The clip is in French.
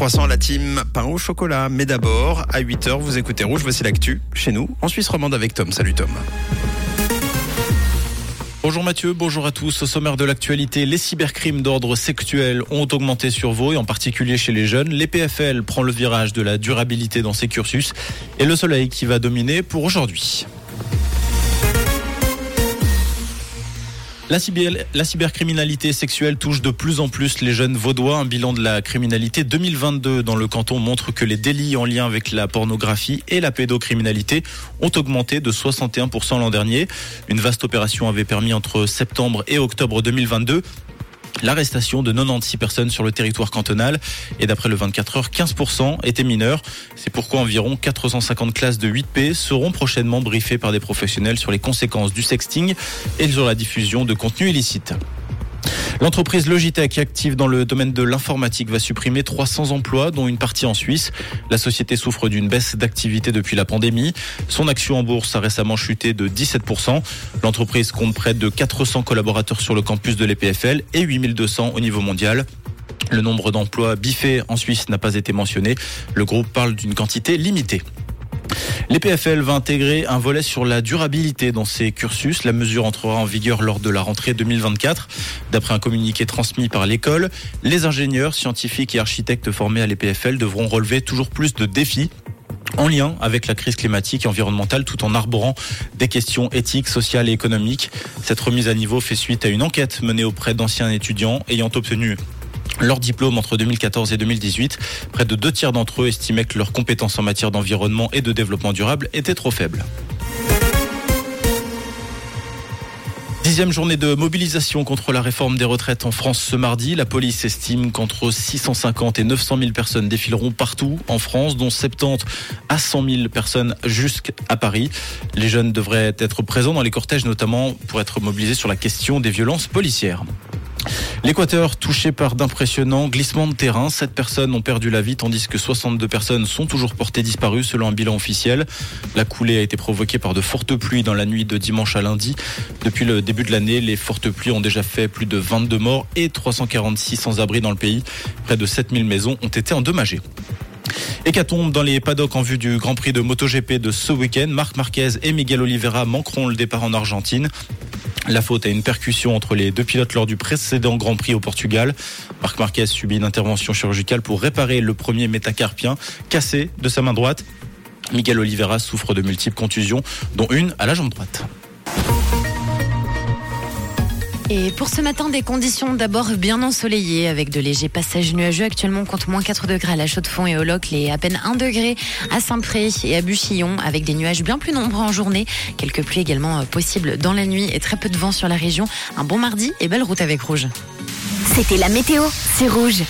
croissant la team, pain au chocolat. Mais d'abord, à 8h, vous écoutez Rouge, voici l'actu chez nous, en Suisse romande avec Tom. Salut Tom. Bonjour Mathieu, bonjour à tous. Au sommaire de l'actualité, les cybercrimes d'ordre sexuel ont augmenté sur Vaud et en particulier chez les jeunes. Les PFL prend le virage de la durabilité dans ses cursus et le soleil qui va dominer pour aujourd'hui. La, cybercriminalité sexuelle touche de plus en plus les jeunes vaudois. Un bilan de la criminalité 2022 dans le canton montre que les délits en lien avec la pornographie et la pédocriminalité ont augmenté de 61% l'an dernier. Une vaste opération avait permis entre septembre et octobre 2022 l'arrestation de 96 personnes sur le territoire cantonal et d'après le 24 heures, 15% étaient mineurs. C'est pourquoi environ 450 classes de 8P seront prochainement briefées par des professionnels sur les conséquences du sexting et sur la diffusion de contenus illicites. L'entreprise Logitech, active dans le domaine de l'informatique, va supprimer 300 emplois, dont une partie en Suisse. La société souffre d'une baisse d'activité depuis la pandémie. Son action en bourse a récemment chuté de 17%. L'entreprise compte près de 400 collaborateurs sur le campus de l'EPFL et 8200 au niveau mondial. Le nombre d'emplois biffés en Suisse n'a pas été mentionné. Le groupe parle d'une quantité limitée. L'EPFL va intégrer un volet sur la durabilité dans ses cursus. La mesure entrera en vigueur lors de la rentrée 2024. D'après un communiqué transmis par l'école, les ingénieurs, scientifiques et architectes formés à l'EPFL devront relever toujours plus de défis en lien avec la crise climatique et environnementale tout en arborant des questions éthiques, sociales et économiques. Cette remise à niveau fait suite à une enquête menée auprès d'anciens étudiants ayant obtenu leur diplôme entre 2014 et 2018. Près de deux tiers d'entre eux estimaient que leurs compétences en matière d'environnement et de développement durable étaient trop faibles. Dixième journée de mobilisation contre la réforme des retraites en France ce mardi. La police estime qu'entre 650 et 900 000 personnes défileront partout en France, dont 70 à 100 000 personnes jusqu'à Paris. Les jeunes devraient être présents dans les cortèges, notamment pour être mobilisés sur la question des violences policières. L'Équateur touché par d'impressionnants glissements de terrain. Sept personnes ont perdu la vie tandis que 62 personnes sont toujours portées disparues selon un bilan officiel. La coulée a été provoquée par de fortes pluies dans la nuit de dimanche à lundi. Depuis le début de l'année, les fortes pluies ont déjà fait plus de 22 morts et 346 sans-abri dans le pays. Près de 7000 maisons ont été endommagées. Hécatombe dans les paddocks en vue du Grand Prix de MotoGP de ce week-end. Marc Marquez et Miguel Oliveira manqueront le départ en Argentine. La faute à une percussion entre les deux pilotes lors du précédent Grand Prix au Portugal. Marc Marquez subit une intervention chirurgicale pour réparer le premier métacarpien cassé de sa main droite. Miguel Oliveira souffre de multiples contusions, dont une à la jambe droite. Et pour ce matin, des conditions d'abord bien ensoleillées avec de légers passages nuageux. Actuellement, on compte moins 4 degrés à la Chaux-de-Fonds et au Locle et à peine 1 degré à Saint-Pré et à Buchillon avec des nuages bien plus nombreux en journée. Quelques pluies également euh, possibles dans la nuit et très peu de vent sur la région. Un bon mardi et belle route avec Rouge. C'était la météo, c'est Rouge.